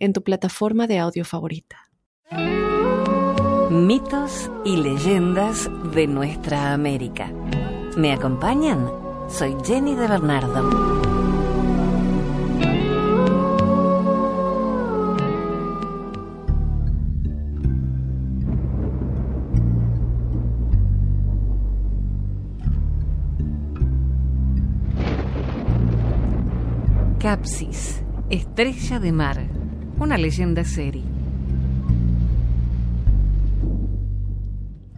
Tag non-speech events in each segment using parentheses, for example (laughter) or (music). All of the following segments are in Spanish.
en tu plataforma de audio favorita. Mitos y leyendas de nuestra América. ¿Me acompañan? Soy Jenny de Bernardo. Capsis, estrella de mar, una leyenda serie.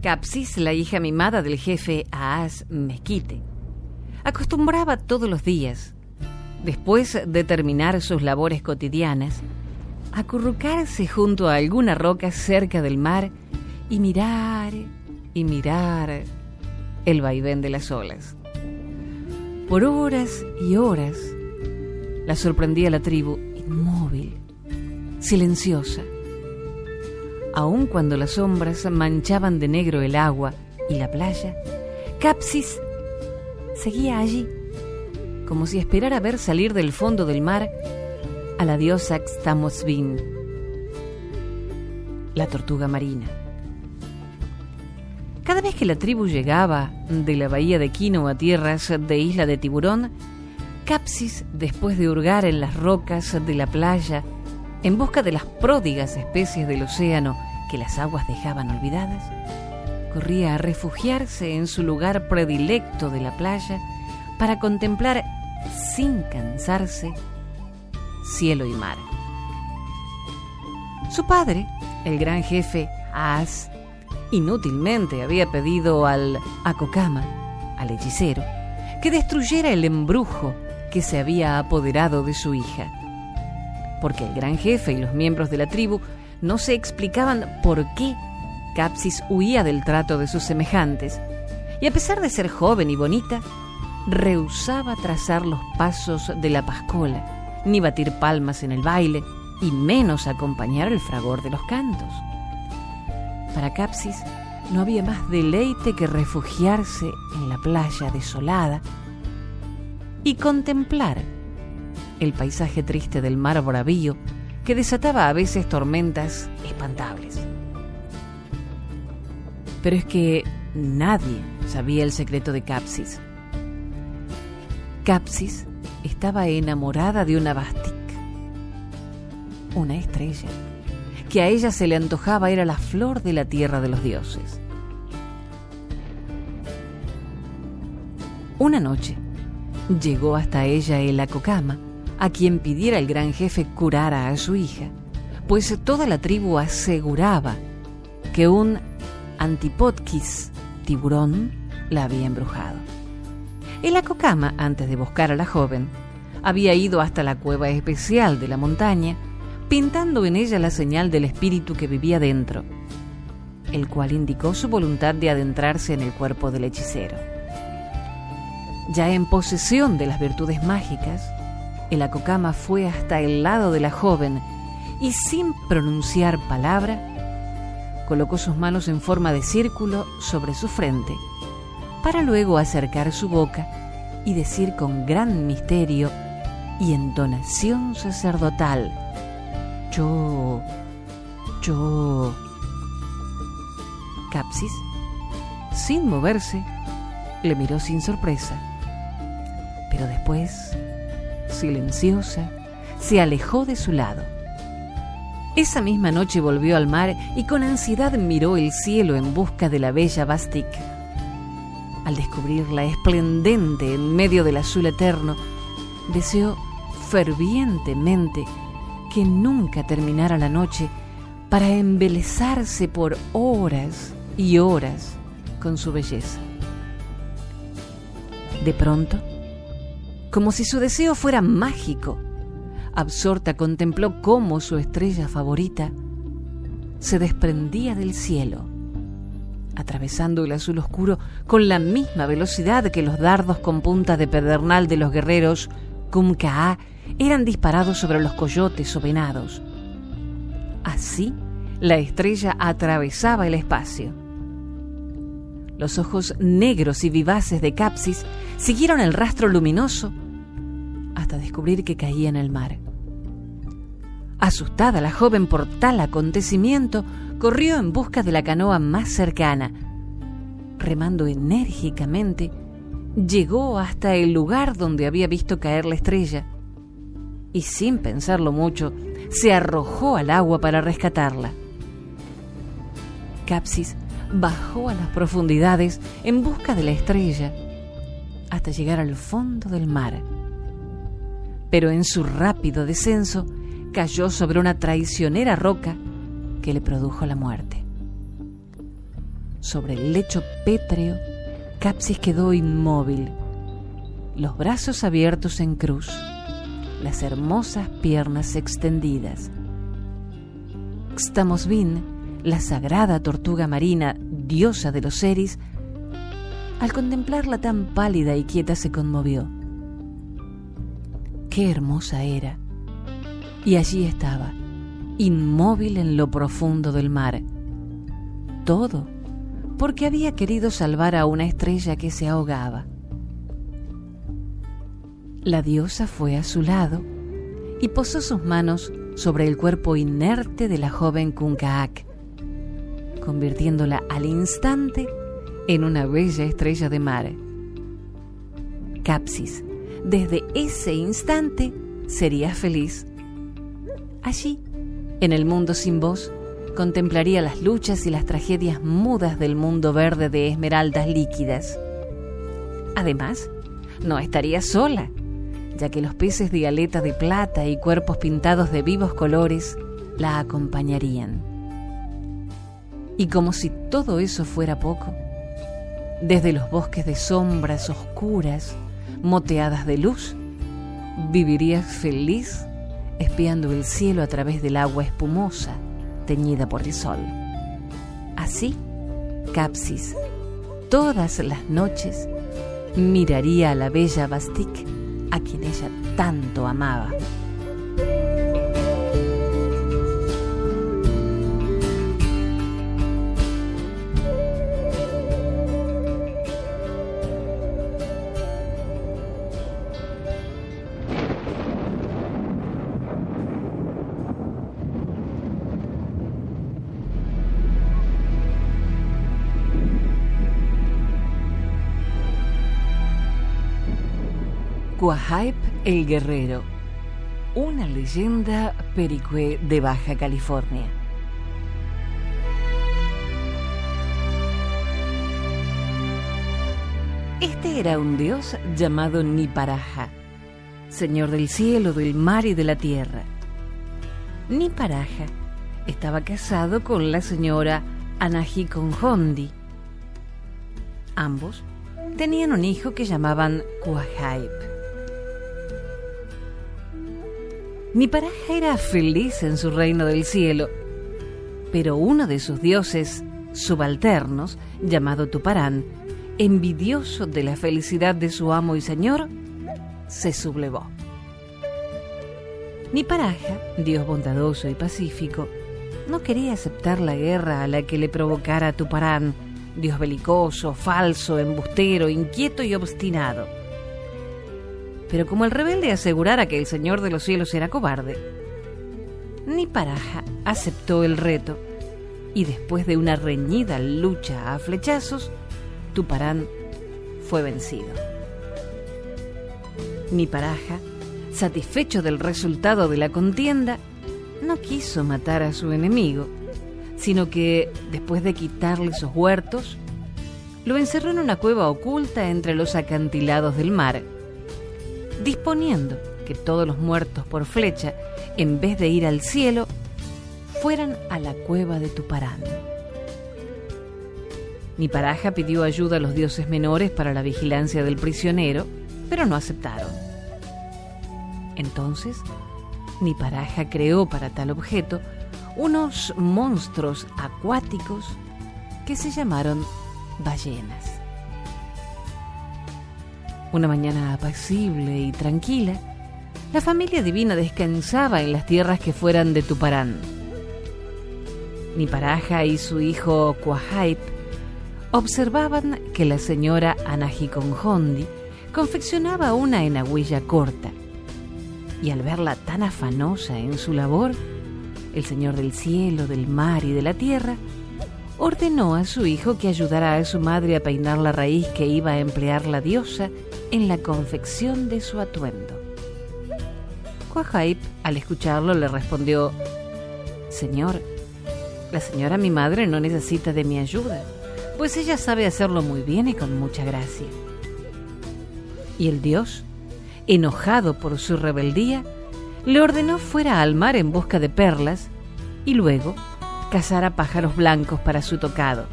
Capsis, la hija mimada del jefe Aas Mezquite, acostumbraba todos los días, después de terminar sus labores cotidianas, acurrucarse junto a alguna roca cerca del mar y mirar y mirar el vaivén de las olas. Por horas y horas, la sorprendía la tribu silenciosa. Aun cuando las sombras manchaban de negro el agua y la playa, Capsis seguía allí, como si esperara ver salir del fondo del mar a la diosa Xtamosvin, la tortuga marina. Cada vez que la tribu llegaba de la bahía de Quino a tierras de Isla de Tiburón, Capsis, después de hurgar en las rocas de la playa, en busca de las pródigas especies del océano que las aguas dejaban olvidadas, corría a refugiarse en su lugar predilecto de la playa para contemplar sin cansarse cielo y mar. Su padre, el gran jefe Aas, inútilmente había pedido al Akokama, al hechicero, que destruyera el embrujo que se había apoderado de su hija. Porque el gran jefe y los miembros de la tribu no se explicaban por qué Capsis huía del trato de sus semejantes, y a pesar de ser joven y bonita, rehusaba trazar los pasos de la pascola, ni batir palmas en el baile, y menos acompañar el fragor de los cantos. Para Capsis no había más deleite que refugiarse en la playa desolada y contemplar el paisaje triste del mar bravío que desataba a veces tormentas espantables. Pero es que nadie sabía el secreto de Capsis. Capsis estaba enamorada de una Bastic, una estrella, que a ella se le antojaba era la flor de la tierra de los dioses. Una noche, Llegó hasta ella el Acocama, a quien pidiera el gran jefe curara a su hija, pues toda la tribu aseguraba que un antipodquis tiburón la había embrujado. El Acocama, antes de buscar a la joven, había ido hasta la cueva especial de la montaña, pintando en ella la señal del espíritu que vivía dentro, el cual indicó su voluntad de adentrarse en el cuerpo del hechicero. Ya en posesión de las virtudes mágicas, el Acocama fue hasta el lado de la joven y sin pronunciar palabra, colocó sus manos en forma de círculo sobre su frente, para luego acercar su boca y decir con gran misterio y entonación sacerdotal, yo, yo. Capsis, sin moverse, le miró sin sorpresa pero después, silenciosa, se alejó de su lado. Esa misma noche volvió al mar y con ansiedad miró el cielo en busca de la bella Bastic. Al descubrirla esplendente en medio del azul eterno, deseó fervientemente que nunca terminara la noche para embelezarse por horas y horas con su belleza. De pronto, como si su deseo fuera mágico. Absorta contempló cómo su estrella favorita se desprendía del cielo, atravesando el azul oscuro con la misma velocidad que los dardos con punta de pedernal de los guerreros Kumkaa eran disparados sobre los coyotes o venados. Así, la estrella atravesaba el espacio. Los ojos negros y vivaces de Capsis siguieron el rastro luminoso descubrir que caía en el mar. Asustada la joven por tal acontecimiento, corrió en busca de la canoa más cercana. Remando enérgicamente, llegó hasta el lugar donde había visto caer la estrella y sin pensarlo mucho, se arrojó al agua para rescatarla. Capsis bajó a las profundidades en busca de la estrella hasta llegar al fondo del mar. Pero en su rápido descenso cayó sobre una traicionera roca que le produjo la muerte. Sobre el lecho pétreo, Capsis quedó inmóvil, los brazos abiertos en cruz las hermosas piernas extendidas. Xtamosvin, la sagrada tortuga marina, diosa de los seres, al contemplarla tan pálida y quieta se conmovió. Qué hermosa era. Y allí estaba, inmóvil en lo profundo del mar. Todo porque había querido salvar a una estrella que se ahogaba. La diosa fue a su lado y posó sus manos sobre el cuerpo inerte de la joven Kunkaak, convirtiéndola al instante en una bella estrella de mar. Capsis, desde ese instante, sería feliz. Allí, en el mundo sin voz, contemplaría las luchas y las tragedias mudas del mundo verde de esmeraldas líquidas. Además, no estaría sola ya que los peces de aleta de plata y cuerpos pintados de vivos colores la acompañarían. Y como si todo eso fuera poco, desde los bosques de sombras oscuras, moteadas de luz, vivirías feliz espiando el cielo a través del agua espumosa teñida por el sol. Así, Capsis, todas las noches, miraría a la bella Bastique a quien ella tanto amaba. Quahaip el Guerrero, una leyenda pericue de Baja California. Este era un dios llamado Niparaja, señor del cielo, del mar y de la tierra. Niparaja estaba casado con la señora Anahi Conjondi. Ambos tenían un hijo que llamaban Niparaja era feliz en su reino del cielo, pero uno de sus dioses subalternos, llamado Tuparán, envidioso de la felicidad de su amo y señor, se sublevó. Niparaja, dios bondadoso y pacífico, no quería aceptar la guerra a la que le provocara Tuparán, dios belicoso, falso, embustero, inquieto y obstinado pero como el rebelde asegurara que el Señor de los cielos era cobarde, Niparaja aceptó el reto y después de una reñida lucha a flechazos, Tuparán fue vencido. Niparaja, satisfecho del resultado de la contienda, no quiso matar a su enemigo, sino que, después de quitarle sus huertos, lo encerró en una cueva oculta entre los acantilados del mar disponiendo que todos los muertos por flecha, en vez de ir al cielo, fueran a la cueva de Tuparán. Niparaja pidió ayuda a los dioses menores para la vigilancia del prisionero, pero no aceptaron. Entonces, Niparaja creó para tal objeto unos monstruos acuáticos que se llamaron ballenas. Una mañana apacible y tranquila, la familia divina descansaba en las tierras que fueran de Tuparán. Niparaja y su hijo Quahaip observaban que la señora Anajiconjondi confeccionaba una enagüilla corta. Y al verla tan afanosa en su labor, el Señor del cielo, del mar y de la tierra ordenó a su hijo que ayudara a su madre a peinar la raíz que iba a emplear la diosa en la confección de su atuendo. Quahaip, al escucharlo, le respondió, Señor, la señora mi madre no necesita de mi ayuda, pues ella sabe hacerlo muy bien y con mucha gracia. Y el dios, enojado por su rebeldía, le ordenó fuera al mar en busca de perlas y luego cazara pájaros blancos para su tocado,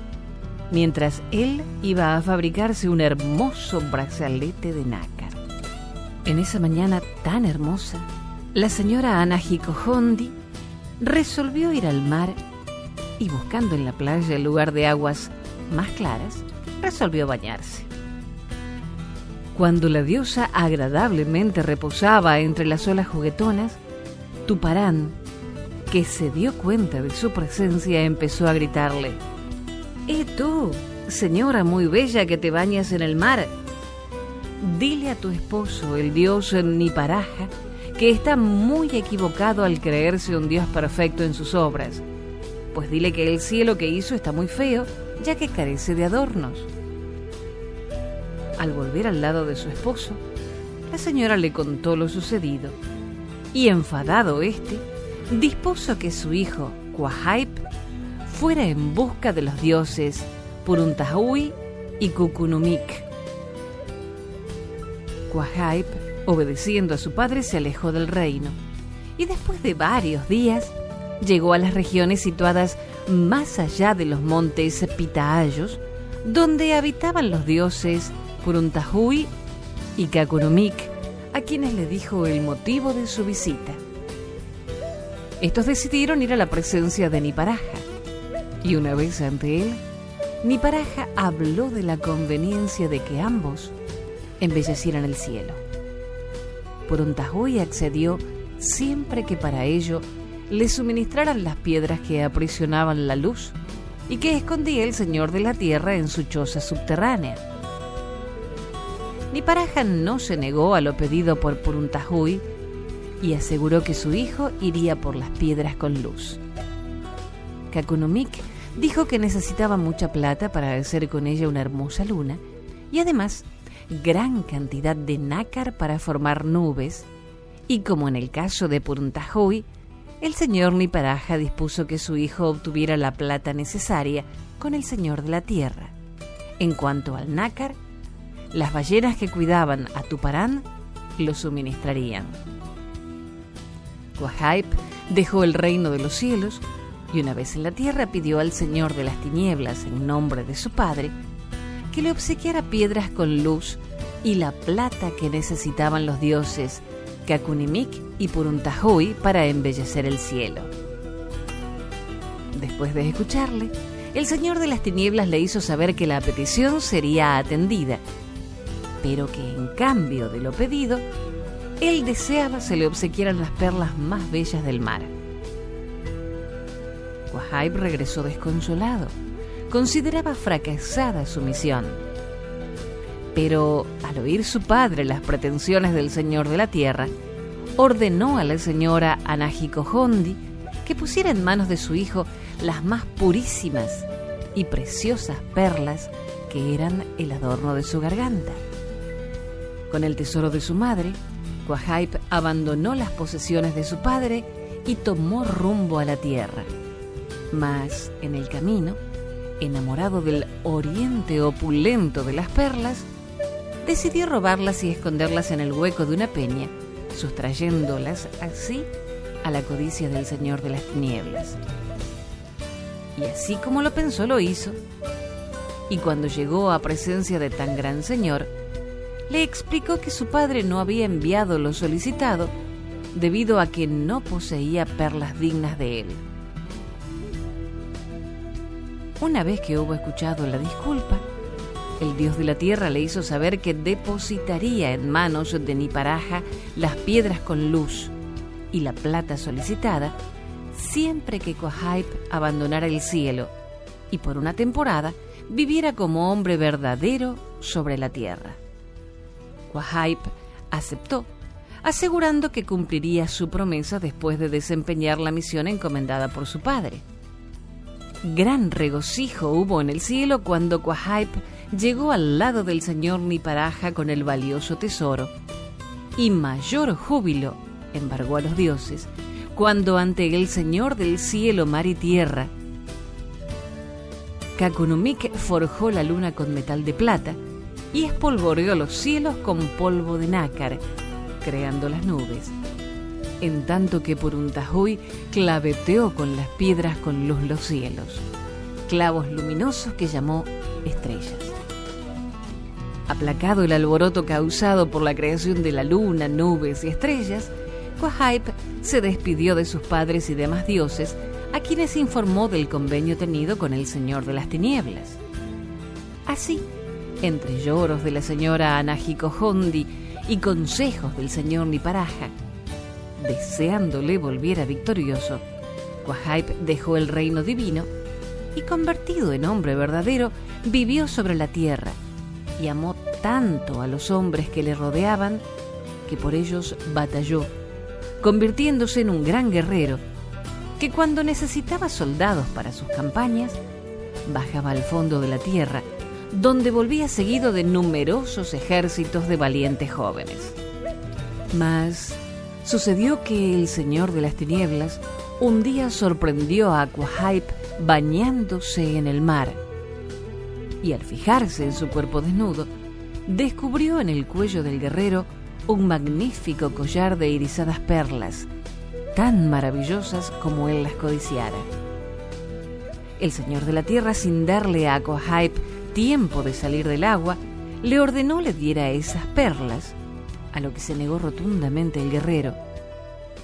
mientras él iba a fabricarse un hermoso brazalete de nácar. En esa mañana tan hermosa, la señora Ana Hondi resolvió ir al mar y buscando en la playa el lugar de aguas más claras, resolvió bañarse. Cuando la diosa agradablemente reposaba entre las olas juguetonas, Tuparán, que se dio cuenta de su presencia, empezó a gritarle, ¡Eh tú, señora muy bella que te bañas en el mar! Dile a tu esposo, el dios Niparaja, que está muy equivocado al creerse un Dios perfecto en sus obras, pues dile que el cielo que hizo está muy feo, ya que carece de adornos. Al volver al lado de su esposo, la señora le contó lo sucedido, y enfadado éste, dispuso que su hijo, Quahaip, fuera en busca de los dioses Puruntahui y Kukunumik. Quahaip Obedeciendo a su padre, se alejó del reino y después de varios días llegó a las regiones situadas más allá de los montes Pitaayos, donde habitaban los dioses Puruntahui y Kakurumik, a quienes le dijo el motivo de su visita. Estos decidieron ir a la presencia de Niparaja, y una vez ante él, Niparaja habló de la conveniencia de que ambos embellecieran el cielo y accedió siempre que para ello le suministraran las piedras que aprisionaban la luz y que escondía el Señor de la Tierra en su choza subterránea. Niparaja no se negó a lo pedido por Puruntahui y aseguró que su hijo iría por las piedras con luz. Kakunumik dijo que necesitaba mucha plata para hacer con ella una hermosa luna y además gran cantidad de nácar para formar nubes, y como en el caso de Puruntajoy, el señor Niparaja dispuso que su hijo obtuviera la plata necesaria con el señor de la tierra. En cuanto al nácar, las ballenas que cuidaban a Tuparán lo suministrarían. Quahaip dejó el reino de los cielos y una vez en la tierra pidió al Señor de las tinieblas en nombre de su padre que le obsequiara piedras con luz y la plata que necesitaban los dioses Kakunimik y Puruntahui para embellecer el cielo. Después de escucharle, el Señor de las Tinieblas le hizo saber que la petición sería atendida, pero que en cambio de lo pedido, él deseaba se le obsequiaran las perlas más bellas del mar. Wahaib regresó desconsolado consideraba fracasada su misión. Pero al oír su padre las pretensiones del señor de la tierra, ordenó a la señora Anahiko Hondi que pusiera en manos de su hijo las más purísimas y preciosas perlas que eran el adorno de su garganta. Con el tesoro de su madre, Quahaip abandonó las posesiones de su padre y tomó rumbo a la tierra. Mas en el camino, enamorado del oriente opulento de las perlas, decidió robarlas y esconderlas en el hueco de una peña, sustrayéndolas así a la codicia del Señor de las Tinieblas. Y así como lo pensó, lo hizo. Y cuando llegó a presencia de tan gran señor, le explicó que su padre no había enviado lo solicitado debido a que no poseía perlas dignas de él Una vez que hubo escuchado la disculpa, el dios de la tierra le hizo saber que depositaría en manos de Niparaja las piedras con luz y la plata solicitada siempre que Quahaip abandonara el cielo y por una temporada viviera como hombre verdadero sobre la tierra. Quahaip aceptó, asegurando que cumpliría su promesa después de desempeñar la misión encomendada por su padre. Gran regocijo hubo en el cielo cuando Quahaip llegó al lado del señor Niparaja con el valioso tesoro, y mayor júbilo embargó a los dioses cuando ante el Señor del cielo, mar y tierra, Kakunumik forjó la luna con metal de plata y espolvoreó los cielos con polvo de nácar, creando las nubes, en tanto que por un tajuy claveteó con las piedras con luz los cielos, clavos luminosos que llamó estrellas. Aplacado el alboroto causado por la creación de la luna, nubes y estrellas, Quahaip se despidió de sus padres y demás dioses, a quienes informó del convenio tenido con el Señor de las Tinieblas. Así, entre lloros de la señora Anahiko Hondi y consejos del señor Niparaja, deseándole volviera victorioso, Quahaip dejó el reino divino y convertido en hombre verdadero, vivió sobre la tierra y amó tanto a los hombres que le rodeaban que por ellos batalló, convirtiéndose en un gran guerrero que cuando necesitaba soldados para sus campañas, bajaba al fondo de la tierra, donde volvía seguido de numerosos ejércitos de valientes jóvenes. Mas sucedió que el Señor de las Tinieblas un día sorprendió a Aquahype bañándose en el mar y al fijarse en su cuerpo desnudo, descubrió en el cuello del guerrero un magnífico collar de irisadas perlas, tan maravillosas como él las codiciara. El señor de la tierra, sin darle a Aquahype tiempo de salir del agua, le ordenó le diera esas perlas, a lo que se negó rotundamente el guerrero,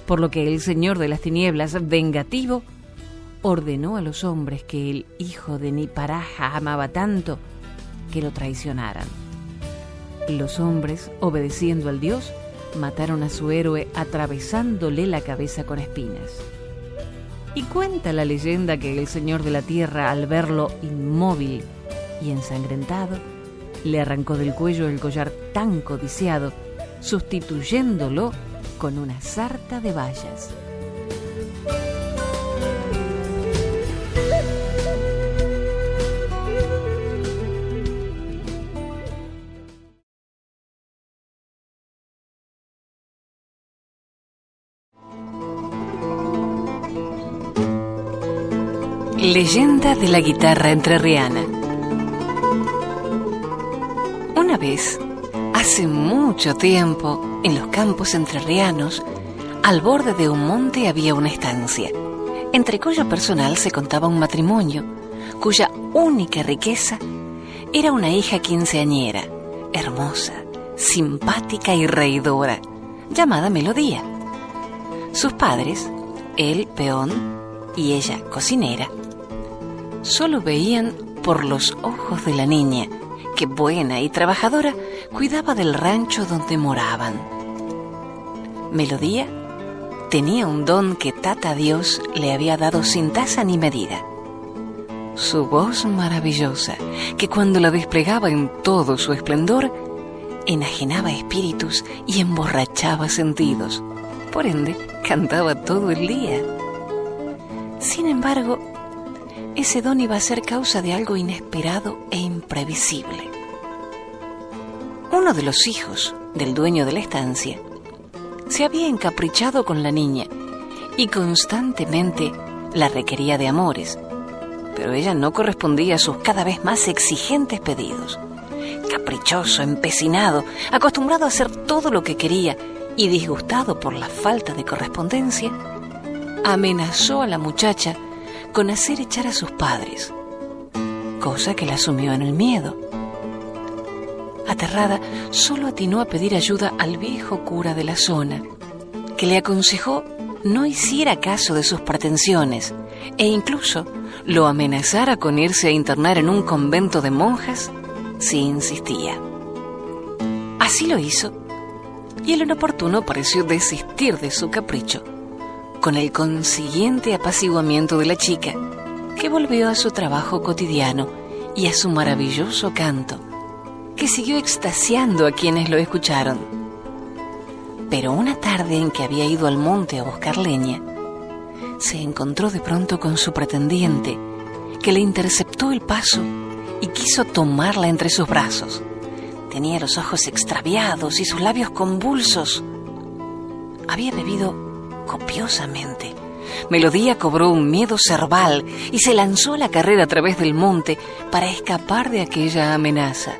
por lo que el señor de las tinieblas, vengativo, ordenó a los hombres que el hijo de Niparaja amaba tanto que lo traicionaran. Los hombres, obedeciendo al dios, mataron a su héroe atravesándole la cabeza con espinas. Y cuenta la leyenda que el Señor de la Tierra, al verlo inmóvil y ensangrentado, le arrancó del cuello el collar tan codiciado, sustituyéndolo con una sarta de bayas. Leyenda de la guitarra entrerriana. Una vez, hace mucho tiempo, en los campos entrerrianos, al borde de un monte había una estancia, entre cuyo personal se contaba un matrimonio, cuya única riqueza era una hija quinceañera, hermosa, simpática y reidora, llamada Melodía. Sus padres, él peón y ella cocinera, solo veían por los ojos de la niña, que buena y trabajadora cuidaba del rancho donde moraban. Melodía tenía un don que Tata Dios le había dado sin tasa ni medida. Su voz maravillosa, que cuando la desplegaba en todo su esplendor, enajenaba espíritus y emborrachaba sentidos. Por ende, cantaba todo el día. Sin embargo, ese don iba a ser causa de algo inesperado e imprevisible. Uno de los hijos del dueño de la estancia se había encaprichado con la niña y constantemente la requería de amores, pero ella no correspondía a sus cada vez más exigentes pedidos. Caprichoso, empecinado, acostumbrado a hacer todo lo que quería y disgustado por la falta de correspondencia, amenazó a la muchacha con hacer echar a sus padres, cosa que la asumió en el miedo. Aterrada, solo atinó a pedir ayuda al viejo cura de la zona, que le aconsejó no hiciera caso de sus pretensiones, e incluso lo amenazara con irse a internar en un convento de monjas si insistía. Así lo hizo, y el inoportuno pareció desistir de su capricho, con el consiguiente apaciguamiento de la chica, que volvió a su trabajo cotidiano y a su maravilloso canto, que siguió extasiando a quienes lo escucharon. Pero una tarde en que había ido al monte a buscar leña, se encontró de pronto con su pretendiente, que le interceptó el paso y quiso tomarla entre sus brazos. Tenía los ojos extraviados y sus labios convulsos. Había bebido copiosamente. Melodía cobró un miedo cerval y se lanzó a la carrera a través del monte para escapar de aquella amenaza,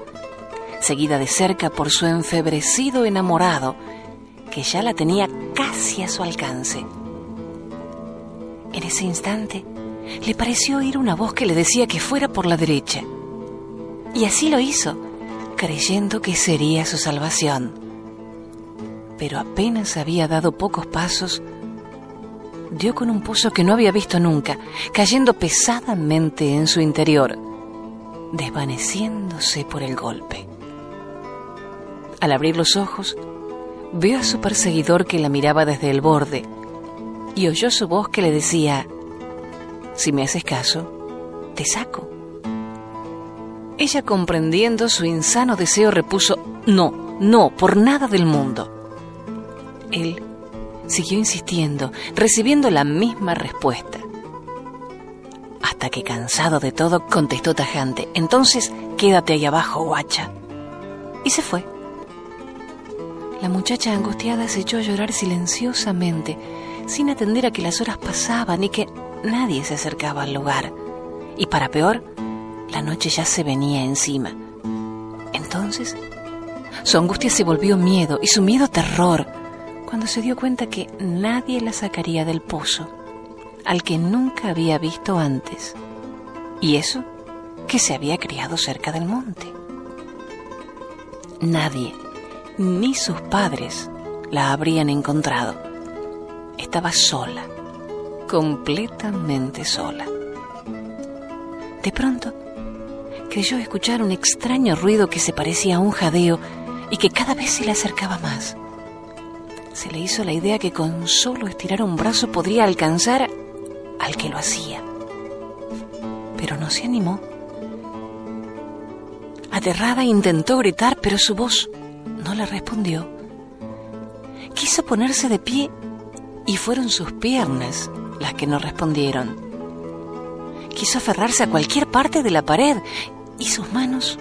seguida de cerca por su enfebrecido enamorado, que ya la tenía casi a su alcance. En ese instante, le pareció oír una voz que le decía que fuera por la derecha. Y así lo hizo, creyendo que sería su salvación. Pero apenas había dado pocos pasos, dio con un pozo que no había visto nunca, cayendo pesadamente en su interior, desvaneciéndose por el golpe. Al abrir los ojos, vio a su perseguidor que la miraba desde el borde y oyó su voz que le decía, si me haces caso, te saco. Ella, comprendiendo su insano deseo, repuso, no, no, por nada del mundo. Él siguió insistiendo, recibiendo la misma respuesta. Hasta que, cansado de todo, contestó tajante, entonces quédate ahí abajo, guacha. Y se fue. La muchacha angustiada se echó a llorar silenciosamente, sin atender a que las horas pasaban y que nadie se acercaba al lugar. Y para peor, la noche ya se venía encima. Entonces, su angustia se volvió miedo y su miedo terror cuando se dio cuenta que nadie la sacaría del pozo, al que nunca había visto antes. Y eso que se había criado cerca del monte. Nadie, ni sus padres, la habrían encontrado estaba sola, completamente sola. De pronto, creyó escuchar un extraño ruido que se parecía a un jadeo y que cada vez se le acercaba más. Se le hizo la idea que con solo estirar un brazo podría alcanzar al que lo hacía. Pero no se animó. Aterrada intentó gritar, pero su voz no le respondió. Quiso ponerse de pie y fueron sus piernas las que no respondieron. Quiso aferrarse a cualquier parte de la pared y sus manos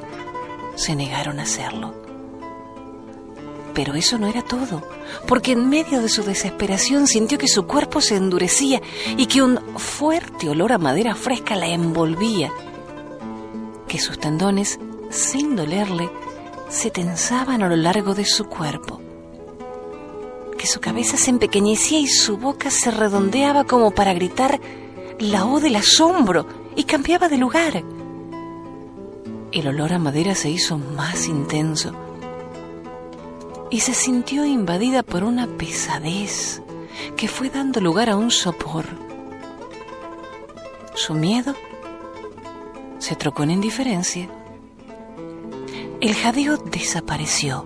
se negaron a hacerlo. Pero eso no era todo, porque en medio de su desesperación sintió que su cuerpo se endurecía y que un fuerte olor a madera fresca la envolvía, que sus tendones, sin dolerle, se tensaban a lo largo de su cuerpo que su cabeza se empequeñecía y su boca se redondeaba como para gritar la O del asombro y cambiaba de lugar. El olor a madera se hizo más intenso y se sintió invadida por una pesadez que fue dando lugar a un sopor. Su miedo se trocó en indiferencia. El jadeo desapareció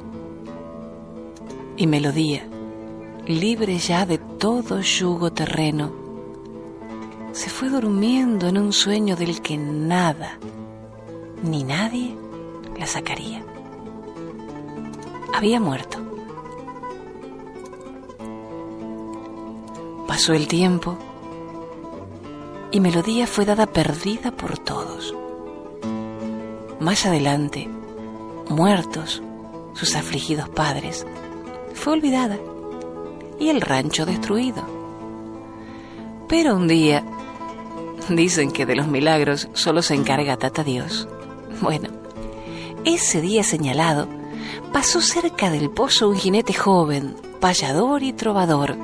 y melodía libre ya de todo yugo terreno, se fue durmiendo en un sueño del que nada ni nadie la sacaría. Había muerto. Pasó el tiempo y Melodía fue dada perdida por todos. Más adelante, muertos sus afligidos padres, fue olvidada y el rancho destruido. Pero un día, dicen que de los milagros solo se encarga Tata Dios. Bueno, ese día señalado, pasó cerca del pozo un jinete joven, payador y trovador,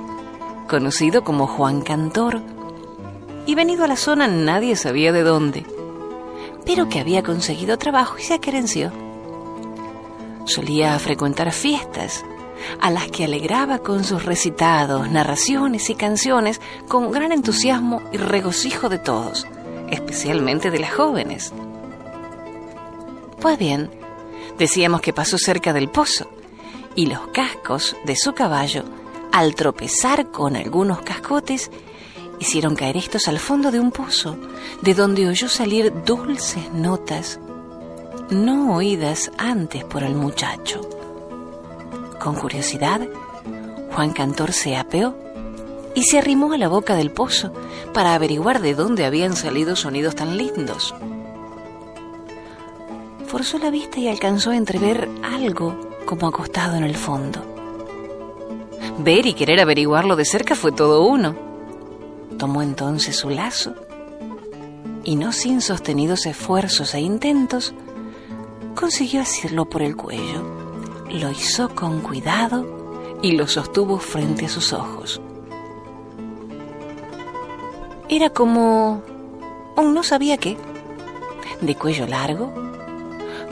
conocido como Juan Cantor, y venido a la zona nadie sabía de dónde, pero que había conseguido trabajo y se aquerenció. Solía frecuentar fiestas, a las que alegraba con sus recitados, narraciones y canciones con gran entusiasmo y regocijo de todos, especialmente de las jóvenes. Pues bien, decíamos que pasó cerca del pozo, y los cascos de su caballo, al tropezar con algunos cascotes, hicieron caer estos al fondo de un pozo, de donde oyó salir dulces notas, no oídas antes por el muchacho. Con curiosidad, Juan Cantor se apeó y se arrimó a la boca del pozo para averiguar de dónde habían salido sonidos tan lindos. Forzó la vista y alcanzó a entrever algo como acostado en el fondo. Ver y querer averiguarlo de cerca fue todo uno. Tomó entonces su lazo y no sin sostenidos esfuerzos e intentos, consiguió asirlo por el cuello. Lo hizo con cuidado y lo sostuvo frente a sus ojos. Era como un no sabía qué, de cuello largo,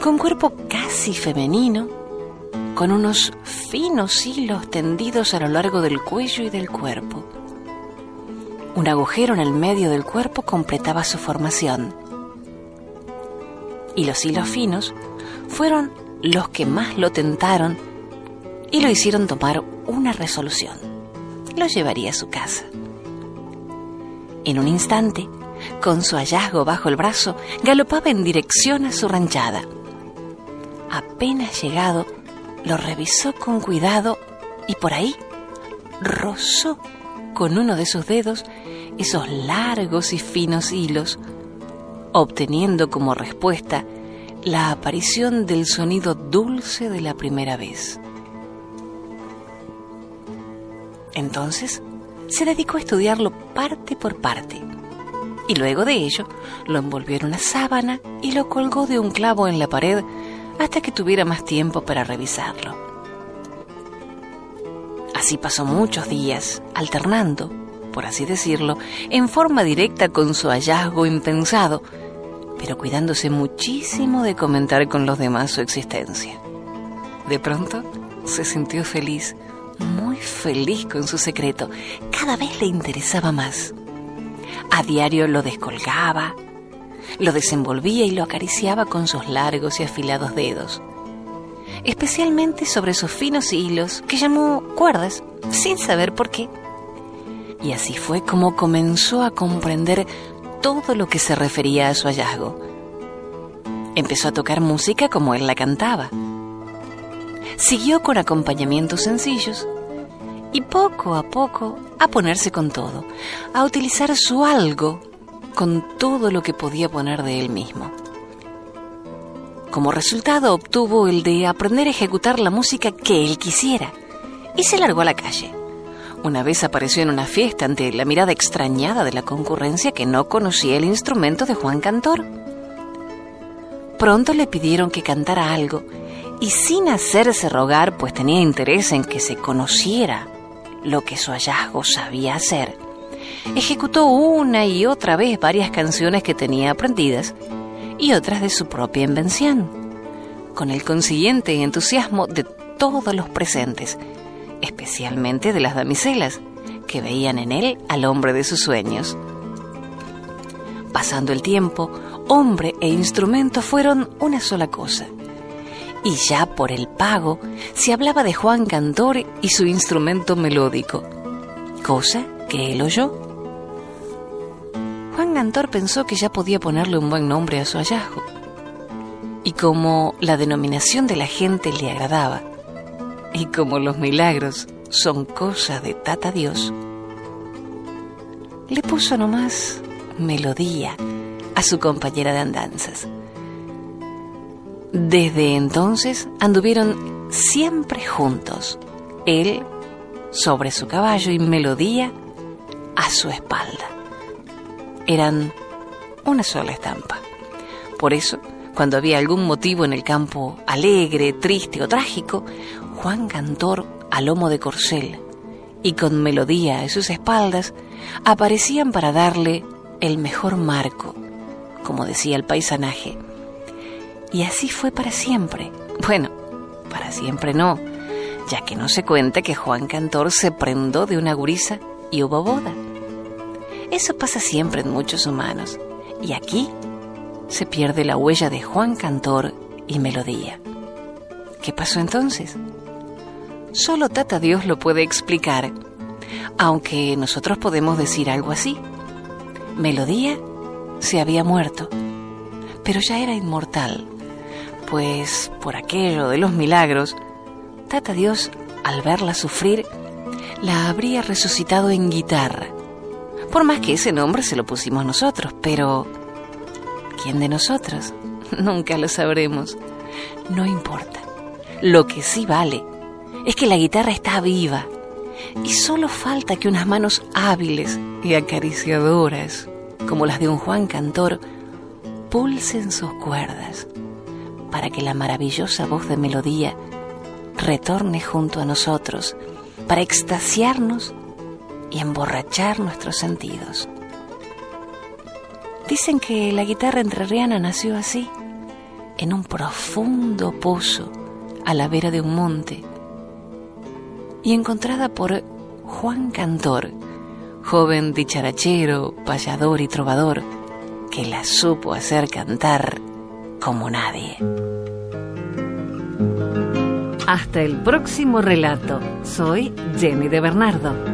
con cuerpo casi femenino, con unos finos hilos tendidos a lo largo del cuello y del cuerpo. Un agujero en el medio del cuerpo completaba su formación. Y los hilos finos fueron los que más lo tentaron y lo hicieron tomar una resolución. Lo llevaría a su casa. En un instante, con su hallazgo bajo el brazo, galopaba en dirección a su ranchada. Apenas llegado, lo revisó con cuidado y por ahí rozó con uno de sus dedos esos largos y finos hilos, obteniendo como respuesta la aparición del sonido dulce de la primera vez. Entonces se dedicó a estudiarlo parte por parte y luego de ello lo envolvió en una sábana y lo colgó de un clavo en la pared hasta que tuviera más tiempo para revisarlo. Así pasó muchos días, alternando, por así decirlo, en forma directa con su hallazgo impensado, pero cuidándose muchísimo de comentar con los demás su existencia. De pronto se sintió feliz, muy feliz con su secreto. Cada vez le interesaba más. A diario lo descolgaba, lo desenvolvía y lo acariciaba con sus largos y afilados dedos, especialmente sobre sus finos hilos que llamó cuerdas, sin saber por qué. Y así fue como comenzó a comprender todo lo que se refería a su hallazgo. Empezó a tocar música como él la cantaba. Siguió con acompañamientos sencillos y poco a poco a ponerse con todo, a utilizar su algo con todo lo que podía poner de él mismo. Como resultado obtuvo el de aprender a ejecutar la música que él quisiera y se largó a la calle. Una vez apareció en una fiesta ante la mirada extrañada de la concurrencia que no conocía el instrumento de Juan Cantor. Pronto le pidieron que cantara algo y sin hacerse rogar, pues tenía interés en que se conociera lo que su hallazgo sabía hacer, ejecutó una y otra vez varias canciones que tenía aprendidas y otras de su propia invención, con el consiguiente entusiasmo de todos los presentes, especialmente de las damiselas, que veían en él al hombre de sus sueños. Pasando el tiempo, hombre e instrumento fueron una sola cosa. Y ya por el pago se hablaba de Juan Cantor y su instrumento melódico, cosa que él oyó Juan Cantor pensó que ya podía ponerle un buen nombre a su hallazgo. Y como la denominación de la gente le agradaba, y como los milagros son cosas de Tata Dios, le puso nomás melodía a su compañera de andanzas. Desde entonces anduvieron siempre juntos, él sobre su caballo y melodía a su espalda eran una sola estampa. Por eso, cuando había algún motivo en el campo alegre, triste o trágico, Juan Cantor, a lomo de corcel y con melodía a sus espaldas, aparecían para darle el mejor marco, como decía el paisanaje. Y así fue para siempre. Bueno, para siempre no. ya que no se cuenta que Juan Cantor se prendó de una gurisa y hubo boda. Eso pasa siempre en muchos humanos, y aquí se pierde la huella de Juan Cantor y Melodía. ¿Qué pasó entonces? Solo Tata Dios lo puede explicar, aunque nosotros podemos decir algo así. Melodía se había muerto, pero ya era inmortal, pues por aquello de los milagros, Tata Dios, al verla sufrir, la habría resucitado en guitarra. Por más que ese nombre se lo pusimos nosotros, pero ¿quién de nosotros? (laughs) Nunca lo sabremos. No importa. Lo que sí vale es que la guitarra está viva y solo falta que unas manos hábiles y acariciadoras, como las de un Juan Cantor, pulsen sus cuerdas para que la maravillosa voz de melodía retorne junto a nosotros, para extasiarnos y emborrachar nuestros sentidos. Dicen que la guitarra entrerriana nació así, en un profundo pozo a la vera de un monte, y encontrada por Juan Cantor, joven dicharachero, payador y trovador, que la supo hacer cantar como nadie. Hasta el próximo relato. Soy Jenny de Bernardo.